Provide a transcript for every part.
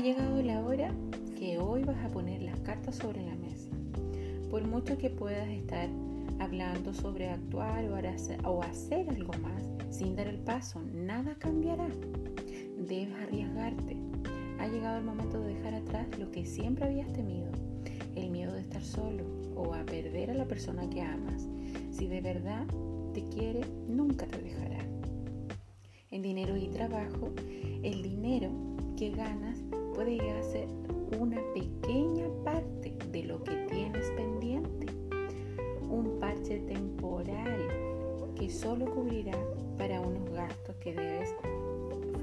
llegado la hora que hoy vas a poner las cartas sobre la mesa. Por mucho que puedas estar hablando sobre actuar o hacer algo más sin dar el paso, nada cambiará. Debes arriesgarte. Ha llegado el momento de dejar atrás lo que siempre habías temido, el miedo de estar solo o a perder a la persona que amas. Si de verdad te quiere, nunca te dejará. En dinero y trabajo, el dinero que ganas puede llegar a ser una pequeña parte de lo que tienes pendiente. Un parche temporal que solo cubrirá para unos gastos que debes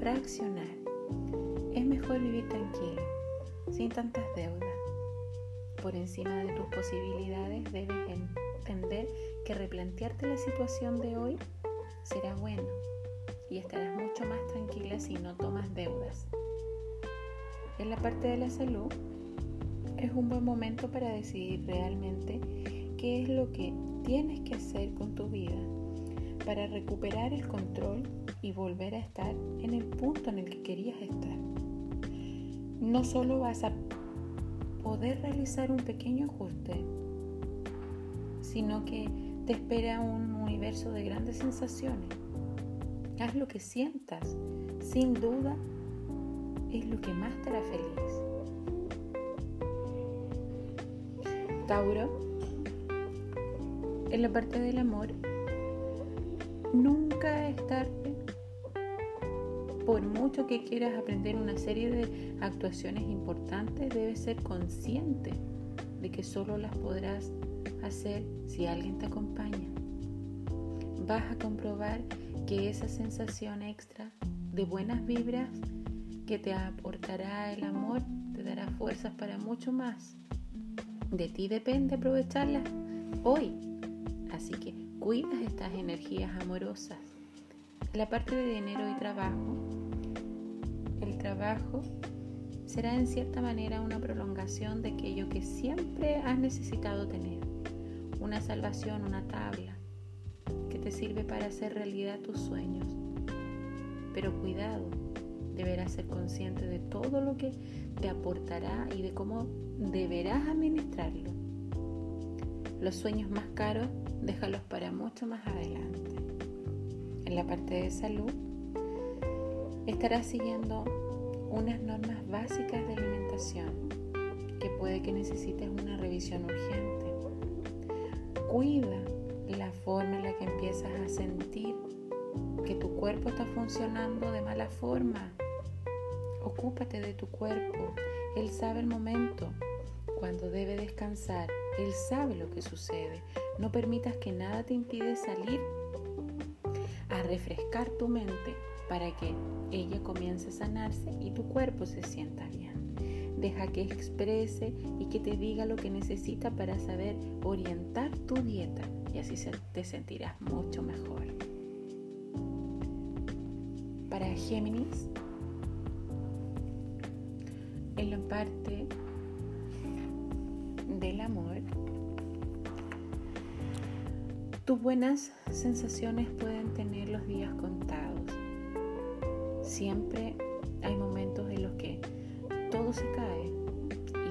fraccionar. Es mejor vivir tranquilo, sin tantas deudas. Por encima de tus posibilidades debes entender que replantearte la situación de hoy será bueno y estarás mucho más tranquila si no tomas deudas. En la parte de la salud, es un buen momento para decidir realmente qué es lo que tienes que hacer con tu vida para recuperar el control y volver a estar en el punto en el que querías estar. No solo vas a poder realizar un pequeño ajuste, sino que te espera un universo de grandes sensaciones. Haz lo que sientas, sin duda es lo que más te hará feliz. Tauro, en la parte del amor, nunca es tarde. Por mucho que quieras aprender una serie de actuaciones importantes, debes ser consciente de que solo las podrás hacer si alguien te acompaña. Vas a comprobar que esa sensación extra de buenas vibras que te aportará el amor, te dará fuerzas para mucho más. De ti depende aprovecharlas hoy. Así que cuidas estas energías amorosas. La parte de dinero y trabajo. El trabajo será en cierta manera una prolongación de aquello que siempre has necesitado tener. Una salvación, una tabla que te sirve para hacer realidad tus sueños. Pero cuidado, deberás ser consciente de todo lo que te aportará y de cómo deberás administrarlo. Los sueños más caros déjalos para mucho más adelante. En la parte de salud, estarás siguiendo unas normas básicas de alimentación que puede que necesites una revisión urgente. Cuida la forma en la que empiezas a sentir que tu cuerpo está funcionando de mala forma Ocúpate de tu cuerpo. Él sabe el momento cuando debe descansar. Él sabe lo que sucede. No permitas que nada te impide salir a refrescar tu mente para que ella comience a sanarse y tu cuerpo se sienta bien. Deja que exprese y que te diga lo que necesita para saber orientar tu dieta y así te sentirás mucho mejor. Para Géminis, en la parte del amor, tus buenas sensaciones pueden tener los días contados. Siempre hay momentos en los que todo se cae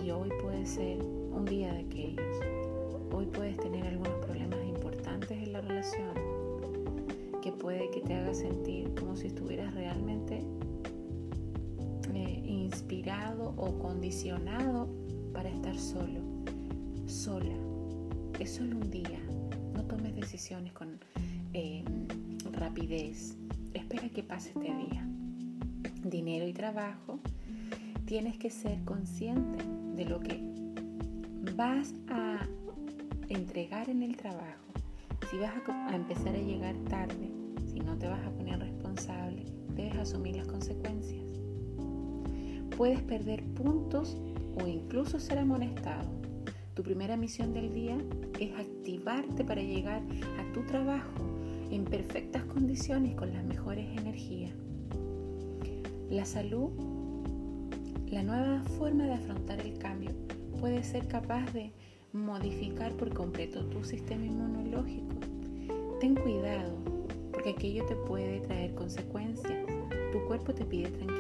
y hoy puede ser un día de aquellos. Hoy puedes tener algunos problemas importantes en la relación que puede que te haga sentir como si estuvieras realmente inspirado o condicionado para estar solo, sola. Es solo un día. No tomes decisiones con eh, rapidez. Espera que pase este día. Dinero y trabajo. Tienes que ser consciente de lo que vas a entregar en el trabajo. Si vas a, a empezar a llegar tarde, si no te vas a poner responsable, debes asumir las consecuencias puedes perder puntos o incluso ser amonestado. Tu primera misión del día es activarte para llegar a tu trabajo en perfectas condiciones con las mejores energías. La salud, la nueva forma de afrontar el cambio, puede ser capaz de modificar por completo tu sistema inmunológico. Ten cuidado, porque aquello te puede traer consecuencias. Tu cuerpo te pide tranquilidad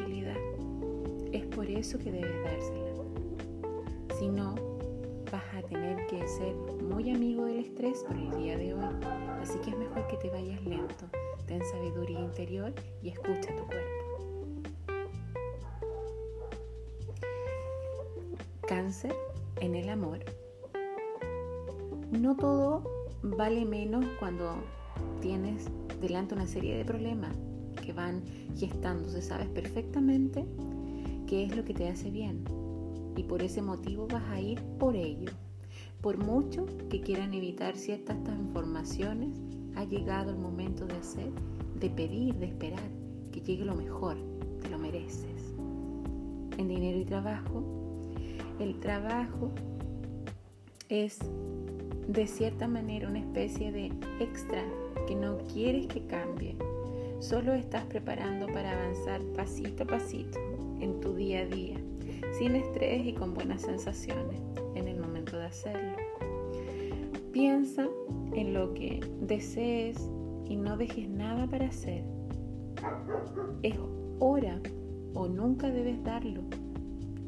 por eso que debes dársela. Si no, vas a tener que ser muy amigo del estrés por el día de hoy. Así que es mejor que te vayas lento, ten sabiduría interior y escucha tu cuerpo. Cáncer en el amor. No todo vale menos cuando tienes delante una serie de problemas que van gestándose. Sabes perfectamente qué es lo que te hace bien y por ese motivo vas a ir por ello. Por mucho que quieran evitar ciertas transformaciones, ha llegado el momento de hacer, de pedir, de esperar que llegue lo mejor, te lo mereces. En dinero y trabajo, el trabajo es de cierta manera una especie de extra que no quieres que cambie. Solo estás preparando para avanzar pasito a pasito en tu día a día, sin estrés y con buenas sensaciones en el momento de hacerlo. Piensa en lo que desees y no dejes nada para hacer. Es hora o nunca debes darlo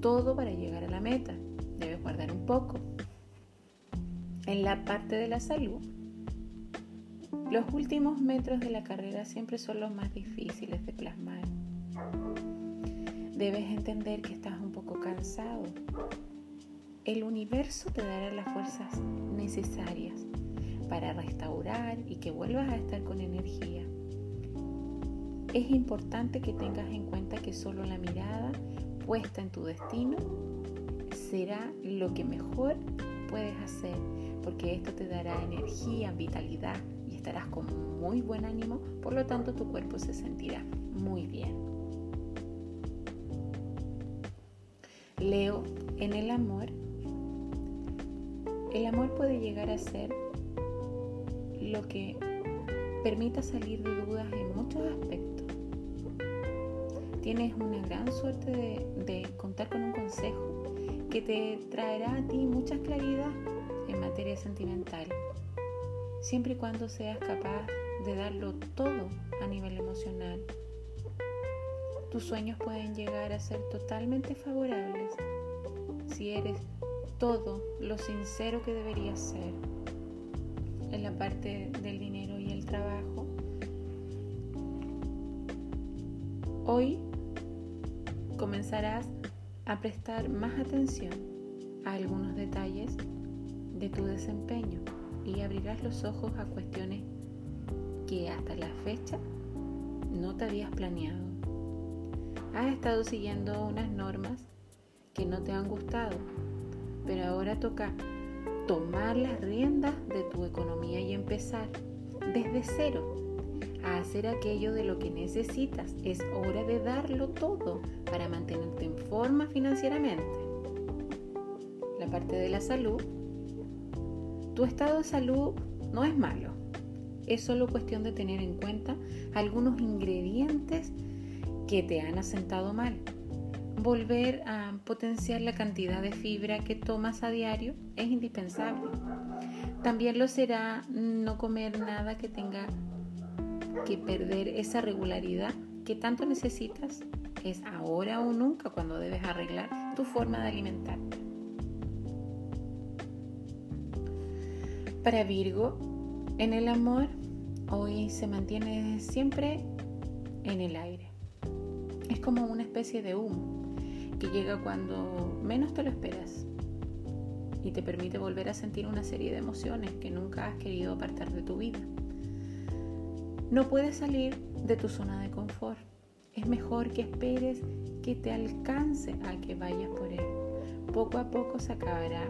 todo para llegar a la meta. Debes guardar un poco. En la parte de la salud, los últimos metros de la carrera siempre son los más difíciles de plasmar. Debes entender que estás un poco cansado. El universo te dará las fuerzas necesarias para restaurar y que vuelvas a estar con energía. Es importante que tengas en cuenta que solo la mirada puesta en tu destino será lo que mejor puedes hacer, porque esto te dará energía, vitalidad y estarás con muy buen ánimo, por lo tanto tu cuerpo se sentirá muy bien. Leo, en el amor, el amor puede llegar a ser lo que permita salir de dudas en muchos aspectos. Tienes una gran suerte de, contar con un consejo que te traerá a ti mucha claridad en materia sentimental, siempre y cuando seas capaz de darlo todo a nivel emocional. Tus sueños pueden llegar a ser totalmente favorables si eres todo lo sincero que deberías ser en la parte del dinero y el trabajo. Hoy comenzarás a prestar más atención a algunos detalles de tu desempeño y abrirás los ojos a cuestiones que hasta la fecha no te habías planeado. Has estado siguiendo unas normas que no te han gustado, pero ahora toca tomar las riendas de tu economía y empezar desde cero a hacer aquello de lo que necesitas. Es hora de darlo todo para mantenerte en forma financieramente. La parte de la salud. Tu estado de salud no es malo. Es solo cuestión de tener en cuenta algunos ingredientes que te han asentado mal volver a potenciar la cantidad de fibra que tomas a diario es indispensable. También lo será no comer nada que tenga que perder esa regularidad que tanto necesitas. Es ahora o nunca cuando debes arreglar tu forma de alimentarte. Para Virgo, en el amor, hoy se mantiene siempre en el aire. Es como una especie de humo que llega cuando menos te lo esperas y te permite volver a sentir una serie de emociones que nunca has querido apartar de tu vida. No puedes salir de tu zona de confort. Es mejor que esperes que te alcance a que vayas por él. Poco a poco se acabará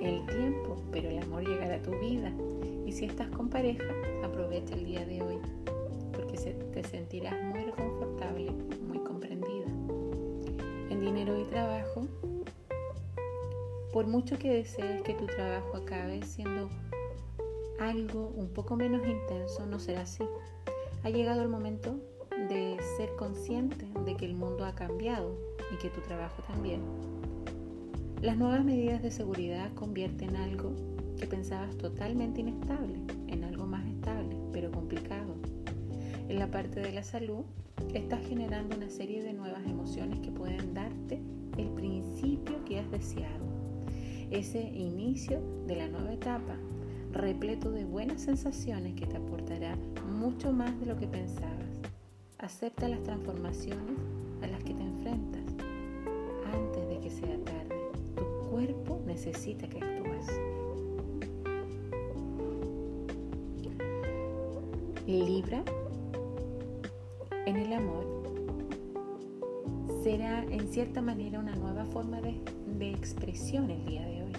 el tiempo, pero el amor llegará a tu vida. Y si estás con pareja, aprovecha el día de hoy, porque te sentirás muy reconfortable, muy dinero y trabajo, por mucho que desees que tu trabajo acabe siendo algo un poco menos intenso, no será así. Ha llegado el momento de ser consciente de que el mundo ha cambiado y que tu trabajo también. Las nuevas medidas de seguridad convierten algo que pensabas totalmente inestable en la parte de la salud, estás generando una serie de nuevas emociones que pueden darte el principio que has deseado. Ese inicio de la nueva etapa, repleto de buenas sensaciones que te aportará mucho más de lo que pensabas. Acepta las transformaciones a las que te enfrentas antes de que sea tarde. Tu cuerpo necesita que actúes. Libra en el amor será en cierta manera una nueva forma de, de, expresión el día de hoy.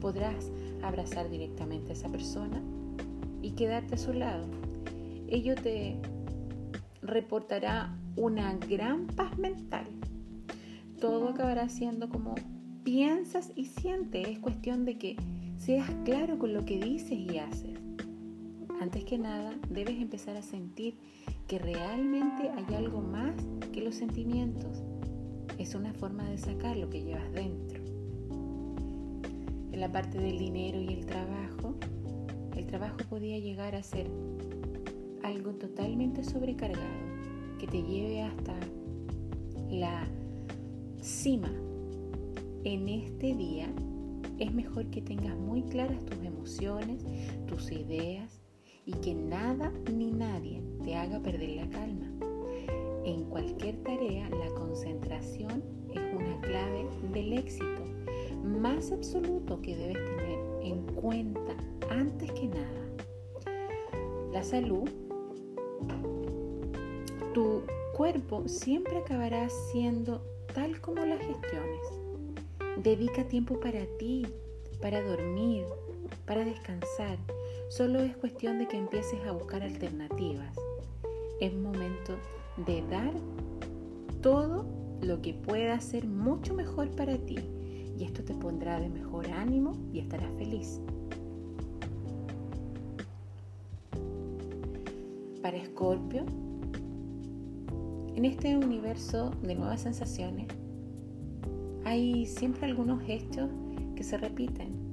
Podrás abrazar directamente a esa persona y quedarte a su lado. Ello te reportará una gran paz mental. Todo acabará siendo como piensas y sientes. Es cuestión de que seas claro con lo que dices y haces. Antes que nada, debes empezar a sentir que realmente hay algo más que los sentimientos. Es una forma de sacar lo que llevas dentro. En la parte del dinero y el trabajo, el trabajo podía llegar a ser algo totalmente sobrecargado que te lleve hasta la cima. En este día es mejor que tengas muy claras tus emociones, tus ideas y que nada ni nadie te haga perder la calma. En cualquier tarea la concentración es una clave del éxito más absoluto que debes tener en cuenta antes que nada. La salud tu cuerpo siempre acabará siendo tal como las gestiones. Dedica tiempo para ti, para dormir, para descansar. Solo es cuestión de que empieces a buscar alternativas. Es momento de dar todo lo que pueda ser mucho mejor para ti y esto te pondrá de mejor ánimo y estarás feliz. Para Escorpio, en este universo de nuevas sensaciones hay siempre algunos gestos que se repiten.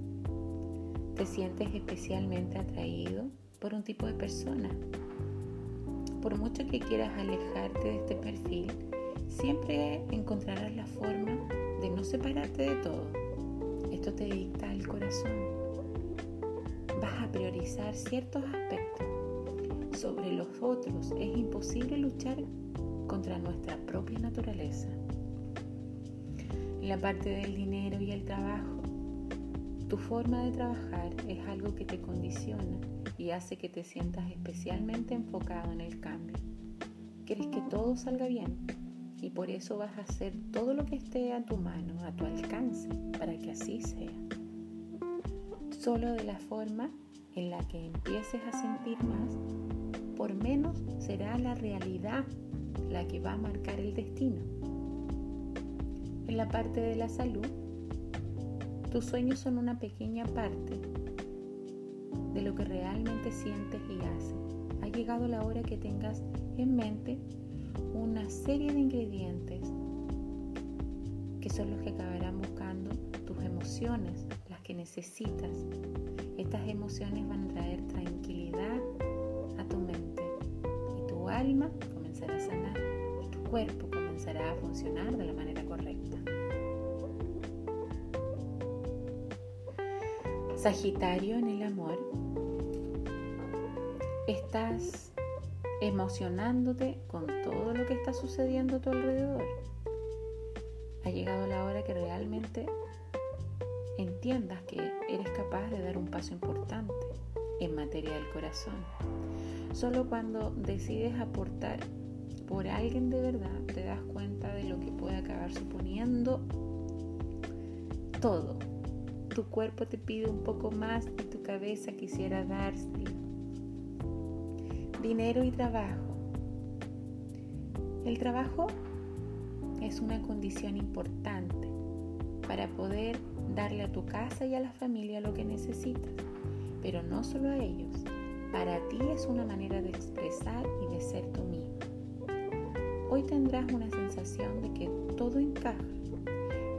Te sientes especialmente atraído por un tipo de persona. Por mucho que quieras alejarte de este perfil, siempre encontrarás la forma de no separarte de todo. Esto te dicta el corazón. Vas a priorizar ciertos aspectos. Sobre los otros es imposible luchar contra nuestra propia naturaleza. En la parte del dinero y el trabajo, tu forma de trabajar es algo que te condiciona y hace que te sientas especialmente enfocado en el cambio. Quieres que todo salga bien y por eso vas a hacer todo lo que esté a tu mano, a tu alcance, para que así sea. Solo de la forma en la que empieces a sentir más, por menos será la realidad la que va a marcar el destino. En la parte de la salud, tus sueños son una pequeña parte de lo que realmente sientes y haces. Ha llegado la hora que tengas en mente una serie de ingredientes que son los que acabarán buscando tus emociones, las que necesitas. Estas emociones van a traer tranquilidad a tu mente y tu alma comenzará a sanar y tu cuerpo comenzará a funcionar de la manera Sagitario en el amor, estás emocionándote con todo lo que está sucediendo a tu alrededor. Ha llegado la hora que realmente entiendas que eres capaz de dar un paso importante en materia del corazón. Solo cuando decides aportar por alguien de verdad te das cuenta de lo que puede acabar suponiendo todo. Tu cuerpo te pide un poco más y tu cabeza quisiera dárselo. Dinero y trabajo. El trabajo es una condición importante para poder darle a tu casa y a la familia lo que necesitas, pero no solo a ellos. Para ti es una manera de expresar y de ser tú mismo. Hoy tendrás una sensación de que todo encaja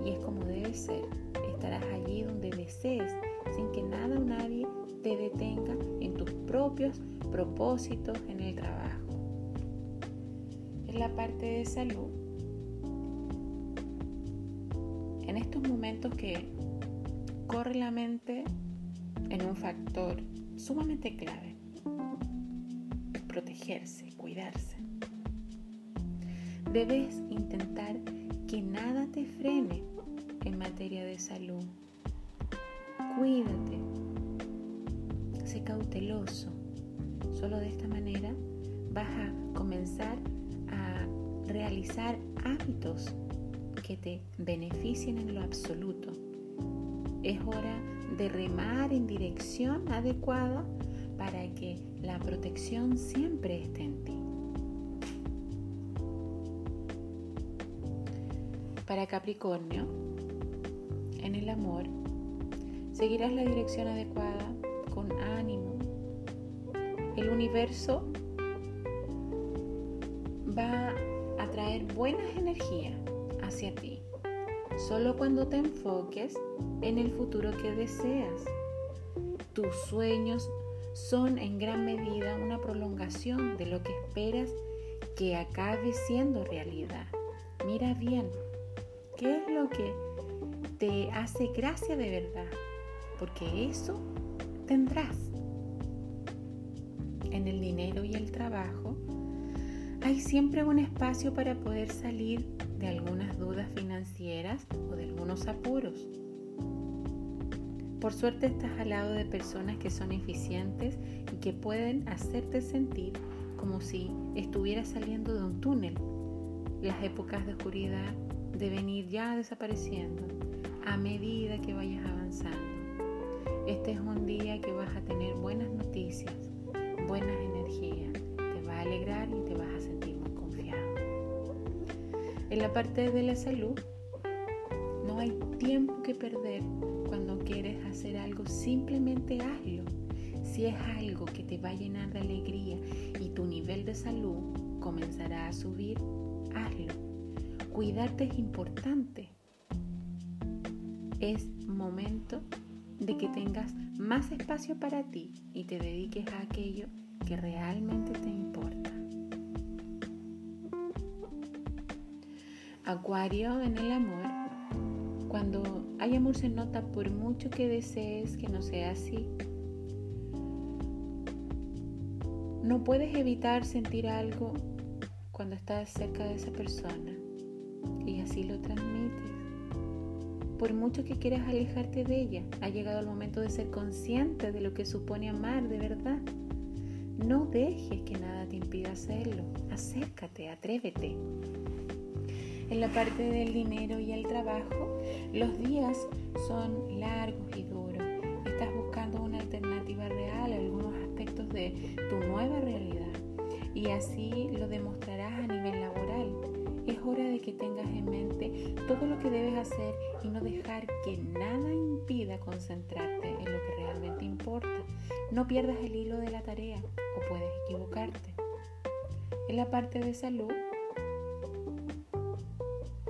y es como debe ser. Estarás allí donde desees sin que nada o nadie te detenga en tus propios propósitos en el trabajo. en la parte de salud, en estos momentos que corre la mente en un factor sumamente clave, protegerse, cuidarse. Debes intentar que nada te frene en materia de salud. Cuídate, sé cauteloso. Solo de esta manera vas a comenzar a realizar hábitos que te beneficien en lo absoluto. Es hora de remar en dirección adecuada para que la protección siempre esté en ti. Para Capricornio, en el amor, seguirás la dirección adecuada con ánimo. El universo va a traer buenas energías hacia ti, solo cuando te enfoques en el futuro que deseas. Tus sueños son en gran medida una prolongación de lo que esperas que acabe siendo realidad. Mira bien, ¿qué es lo que te hace gracia de verdad? Porque eso tendrás. En el dinero y el trabajo hay siempre un espacio para poder salir de algunas dudas financieras o de algunos apuros. Por suerte estás al lado de personas que son eficientes y que pueden hacerte sentir como si estuvieras saliendo de un túnel. Las épocas de oscuridad deben ir ya desapareciendo a medida que vayas avanzando. Este es un día que vas a tener buenas noticias, buenas energías, te va a alegrar y te vas a sentir muy confiado. En la parte de la salud, no hay tiempo que perder cuando quieres hacer algo, simplemente hazlo. Si es algo que te va a llenar de alegría y tu nivel de salud comenzará a subir, hazlo. Cuidarte es importante. Es momento de que tengas más espacio para ti y te dediques a aquello que realmente te importa. Acuario en el amor cuando hay amor se nota por mucho que desees que no sea así. No puedes evitar sentir algo cuando estás cerca de esa persona y así lo transmites. Por mucho que quieras alejarte de ella, ha llegado el momento de ser consciente de lo que supone amar de verdad. No dejes que nada te impida hacerlo. Acércate, atrévete. En la parte del dinero y el trabajo, los días son largos y duros. Estás buscando una alternativa real a algunos aspectos de tu nueva realidad y así lo demostrarás a nivel laboral. Hora de que tengas en mente todo lo que debes hacer y no dejar que nada impida concentrarte en lo que realmente importa. No pierdas el hilo de la tarea o puedes equivocarte. En la parte de salud,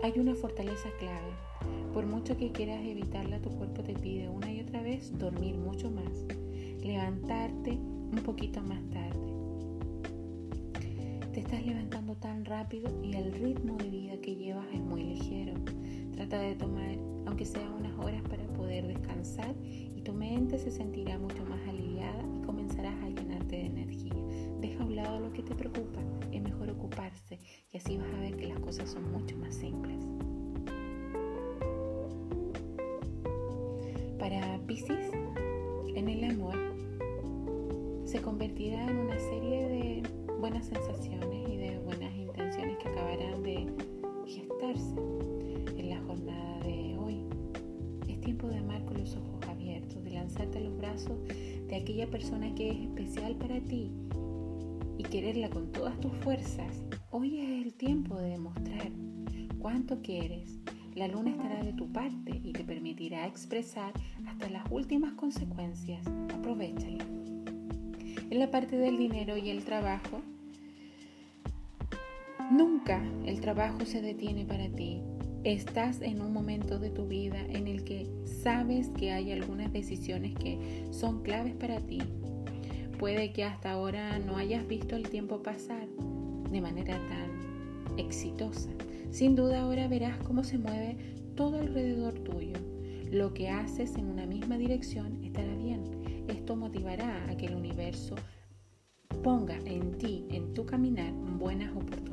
hay una fortaleza clave. Por mucho que quieras evitarla, tu cuerpo te pide una y otra vez dormir mucho más, levantarte un poquito más tarde. Estás levantando tan rápido y el ritmo de vida que llevas es muy ligero. Trata de tomar, aunque sea unas horas, para poder descansar y tu mente se sentirá mucho más aliviada y comenzarás a llenarte de energía. Deja a un lado lo que te preocupa, es mejor ocuparse y así vas a ver que las cosas son mucho más simples. Para Pisces, en el amor, se convertirá en una serie de buenas sensaciones y de buenas intenciones que acabarán de gestarse en la jornada de hoy. Es tiempo de amar con los ojos abiertos, de lanzarte a los brazos de aquella persona que es especial para ti y quererla con todas tus fuerzas. Hoy es el tiempo de demostrar cuánto quieres. La luna estará de tu parte y te permitirá expresar hasta las últimas consecuencias. Aprovechala. En la parte del dinero y el trabajo, nunca el trabajo se detiene para ti. Estás en un momento de tu vida en el que sabes que hay algunas decisiones que son claves para ti Puede que hasta ahora no hayas visto el tiempo pasar de manera tan exitosa. Sin duda ahora verás cómo se mueve todo alrededor tuyo. Lo que haces en una misma dirección estará bien. Esto motivará a que el universo ponga en ti, en tu caminar, buenas oportunidades,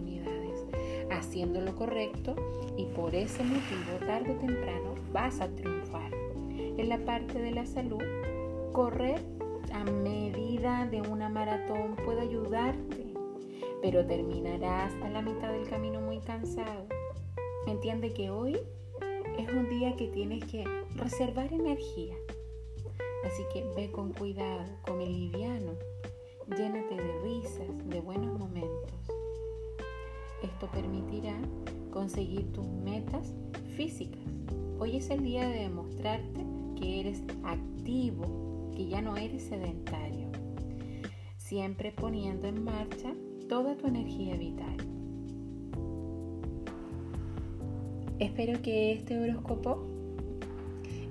haciendo lo correcto y por ese motivo tarde o temprano vas a triunfar. En la parte de la salud, correr a medida de una maratón puede ayudarte, pero terminarás a la mitad del camino muy cansado. Entiende que hoy es un día que tienes que reservar energía. Así que ve con cuidado, come liviano, llénate de risas, de buenos momentos. Esto permitirá conseguir tus metas físicas. Hoy es el día de demostrarte que eres activo, que ya no eres sedentario, siempre poniendo en marcha toda tu energía vital. Espero que este horóscopo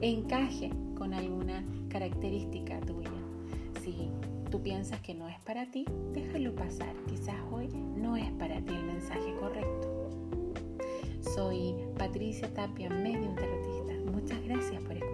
encaje con alguna característica tuya. Tú piensas que no es para ti, déjalo pasar. Quizás hoy no es para ti el mensaje correcto. Soy Patricia Tapia, medio tarotista. Muchas gracias por escuchar.